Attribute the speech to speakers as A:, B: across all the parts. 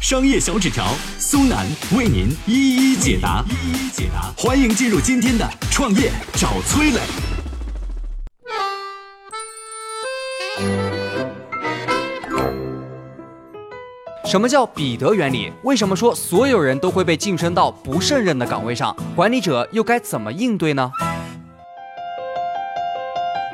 A: 商业小纸条苏南为您一一解答，一一解答。欢迎进入今天的创业找崔磊。
B: 什么叫彼得原理？为什么说所有人都会被晋升到不胜任的岗位上？管理者又该怎么应对呢？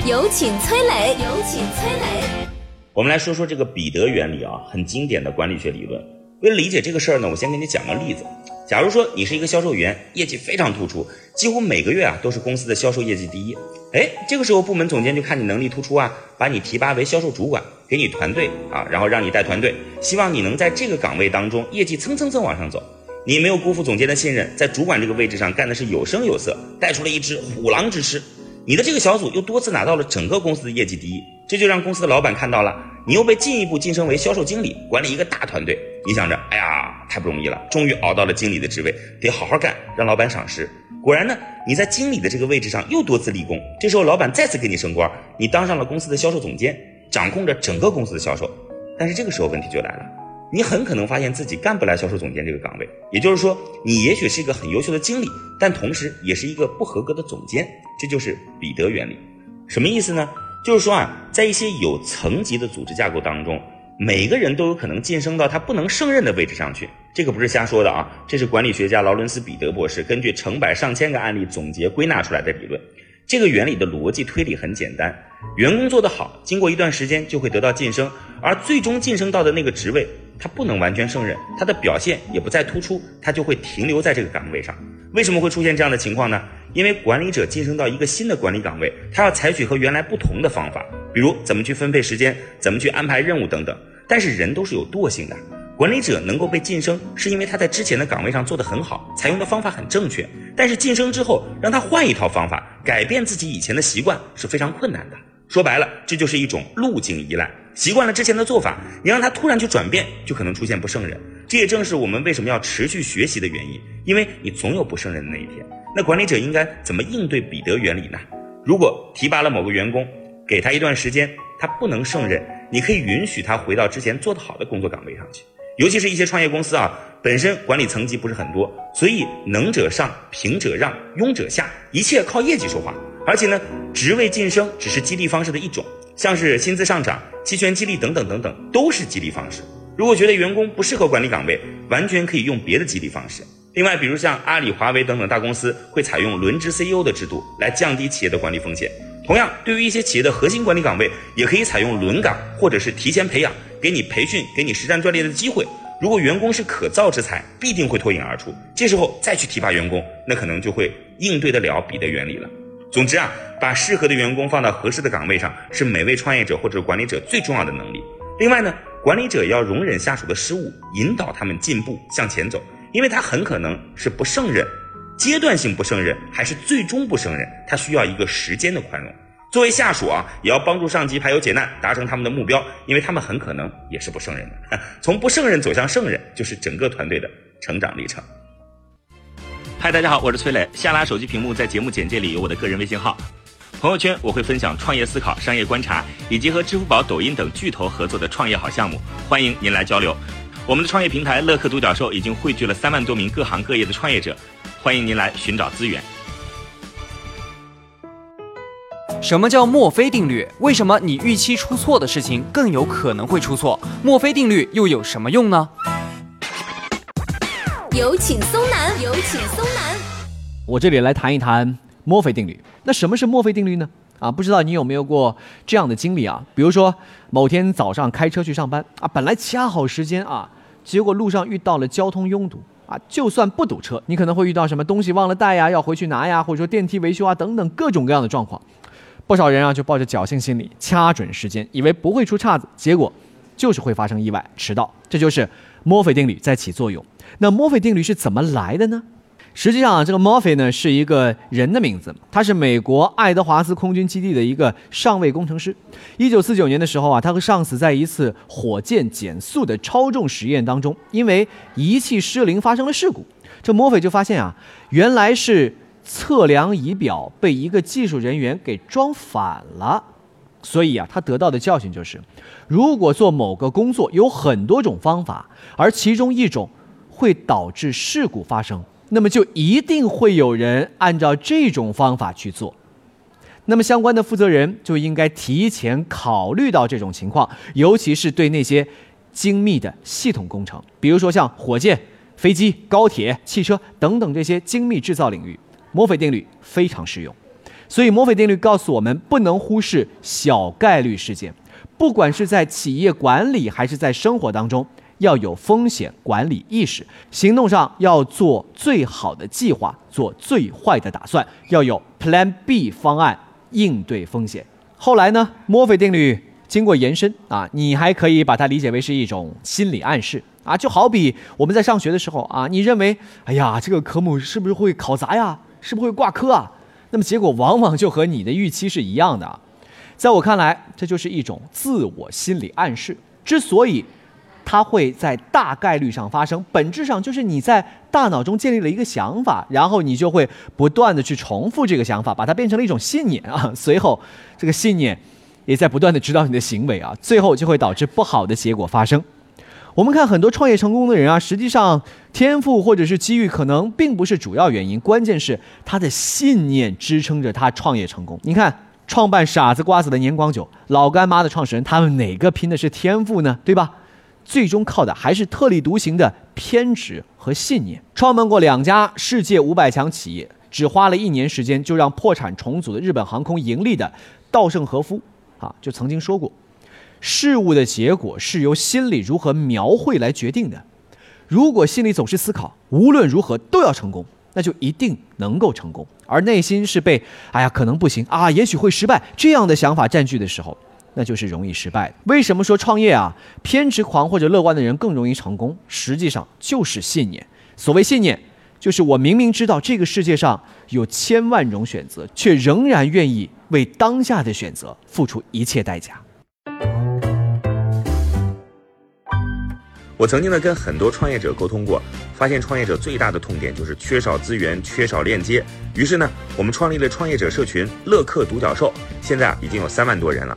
C: 有请崔磊，有请崔磊。
D: 我们来说说这个彼得原理啊，很经典的管理学理论。为了理解这个事儿呢，我先给你讲个例子。假如说你是一个销售员，业绩非常突出，几乎每个月啊都是公司的销售业绩第一。哎，这个时候部门总监就看你能力突出啊，把你提拔为销售主管，给你团队啊，然后让你带团队，希望你能在这个岗位当中业绩蹭蹭蹭往上走。你没有辜负总监的信任，在主管这个位置上干的是有声有色，带出了一只虎狼之师。你的这个小组又多次拿到了整个公司的业绩第一，这就让公司的老板看到了，你又被进一步晋升为销售经理，管理一个大团队。你想着，哎呀，太不容易了，终于熬到了经理的职位，得好好干，让老板赏识。果然呢，你在经理的这个位置上又多次立功，这时候老板再次给你升官，你当上了公司的销售总监，掌控着整个公司的销售。但是这个时候问题就来了。你很可能发现自己干不来销售总监这个岗位，也就是说，你也许是一个很优秀的经理，但同时也是一个不合格的总监。这就是彼得原理，什么意思呢？就是说啊，在一些有层级的组织架构当中，每个人都有可能晋升到他不能胜任的位置上去。这个不是瞎说的啊，这是管理学家劳伦斯·彼得博士根据成百上千个案例总结归纳出来的理论。这个原理的逻辑推理很简单：员工做得好，经过一段时间就会得到晋升，而最终晋升到的那个职位。他不能完全胜任，他的表现也不再突出，他就会停留在这个岗位上。为什么会出现这样的情况呢？因为管理者晋升到一个新的管理岗位，他要采取和原来不同的方法，比如怎么去分配时间，怎么去安排任务等等。但是人都是有惰性的，管理者能够被晋升，是因为他在之前的岗位上做得很好，采用的方法很正确。但是晋升之后，让他换一套方法，改变自己以前的习惯是非常困难的。说白了，这就是一种路径依赖。习惯了之前的做法，你让他突然去转变，就可能出现不胜任。这也正是我们为什么要持续学习的原因，因为你总有不胜任的那一天。那管理者应该怎么应对彼得原理呢？如果提拔了某个员工，给他一段时间，他不能胜任，你可以允许他回到之前做得好的工作岗位上去。尤其是一些创业公司啊，本身管理层级不是很多，所以能者上，平者让，庸者下，一切靠业绩说话。而且呢，职位晋升只是激励方式的一种。像是薪资上涨、期权激励等等等等，都是激励方式。如果觉得员工不适合管理岗位，完全可以用别的激励方式。另外，比如像阿里、华为等等大公司会采用轮值 CEO 的制度来降低企业的管理风险。同样，对于一些企业的核心管理岗位，也可以采用轮岗或者是提前培养，给你培训、给你实战锻炼的机会。如果员工是可造之材，必定会脱颖而出。这时候再去提拔员工，那可能就会应对得了彼得原理了。总之啊，把适合的员工放到合适的岗位上，是每位创业者或者管理者最重要的能力。另外呢，管理者要容忍下属的失误，引导他们进步向前走，因为他很可能是不胜任，阶段性不胜任，还是最终不胜任，他需要一个时间的宽容。作为下属啊，也要帮助上级排忧解难，达成他们的目标，因为他们很可能也是不胜任的。从不胜任走向胜任，就是整个团队的成长历程。
E: 嗨，大家好，我是崔磊。下拉手机屏幕，在节目简介里有我的个人微信号。朋友圈我会分享创业思考、商业观察，以及和支付宝、抖音等巨头合作的创业好项目，欢迎您来交流。我们的创业平台乐客独角兽已经汇聚了三万多名各行各业的创业者，欢迎您来寻找资源。
B: 什么叫墨菲定律？为什么你预期出错的事情更有可能会出错？墨菲定律又有什么用呢？
C: 有请松南，有请松南。
F: 我这里来谈一谈墨菲定律。那什么是墨菲定律呢？啊，不知道你有没有过这样的经历啊？比如说某天早上开车去上班啊，本来掐好时间啊，结果路上遇到了交通拥堵啊。就算不堵车，你可能会遇到什么东西忘了带呀，要回去拿呀，或者说电梯维修啊等等各种各样的状况。不少人啊就抱着侥幸心理，掐准时间，以为不会出岔子，结果就是会发生意外，迟到。这就是墨菲定律在起作用。那墨菲定律是怎么来的呢？实际上啊，这个 Murphy 呢是一个人的名字，他是美国爱德华兹空军基地的一个上尉工程师。一九四九年的时候啊，他和上司在一次火箭减速的超重实验当中，因为仪器失灵发生了事故。这 Murphy 就发现啊，原来是测量仪表被一个技术人员给装反了。所以啊，他得到的教训就是，如果做某个工作有很多种方法，而其中一种会导致事故发生。那么就一定会有人按照这种方法去做，那么相关的负责人就应该提前考虑到这种情况，尤其是对那些精密的系统工程，比如说像火箭、飞机、高铁、汽车等等这些精密制造领域，墨菲定律非常适用。所以墨菲定律告诉我们，不能忽视小概率事件，不管是在企业管理还是在生活当中。要有风险管理意识，行动上要做最好的计划，做最坏的打算，要有 Plan B 方案应对风险。后来呢，墨菲定律经过延伸啊，你还可以把它理解为是一种心理暗示啊，就好比我们在上学的时候啊，你认为，哎呀，这个科目是不是会考砸呀？是不是会挂科啊？那么结果往往就和你的预期是一样的啊。在我看来，这就是一种自我心理暗示。之所以它会在大概率上发生，本质上就是你在大脑中建立了一个想法，然后你就会不断的去重复这个想法，把它变成了一种信念啊。随后，这个信念也在不断的指导你的行为啊，最后就会导致不好的结果发生。我们看很多创业成功的人啊，实际上天赋或者是机遇可能并不是主要原因，关键是他的信念支撑着他创业成功。你看，创办傻子瓜子的年广久、老干妈的创始人，他们哪个拼的是天赋呢？对吧？最终靠的还是特立独行的偏执和信念。创办过两家世界五百强企业，只花了一年时间就让破产重组的日本航空盈利的稻盛和夫，啊，就曾经说过，事物的结果是由心里如何描绘来决定的。如果心里总是思考无论如何都要成功，那就一定能够成功。而内心是被哎呀可能不行啊，也许会失败这样的想法占据的时候。那就是容易失败的。为什么说创业啊，偏执狂或者乐观的人更容易成功？实际上就是信念。所谓信念，就是我明明知道这个世界上有千万种选择，却仍然愿意为当下的选择付出一切代价。
E: 我曾经呢跟很多创业者沟通过，发现创业者最大的痛点就是缺少资源、缺少链接。于是呢，我们创立了创业者社群“乐客独角兽”，现在啊已经有三万多人了。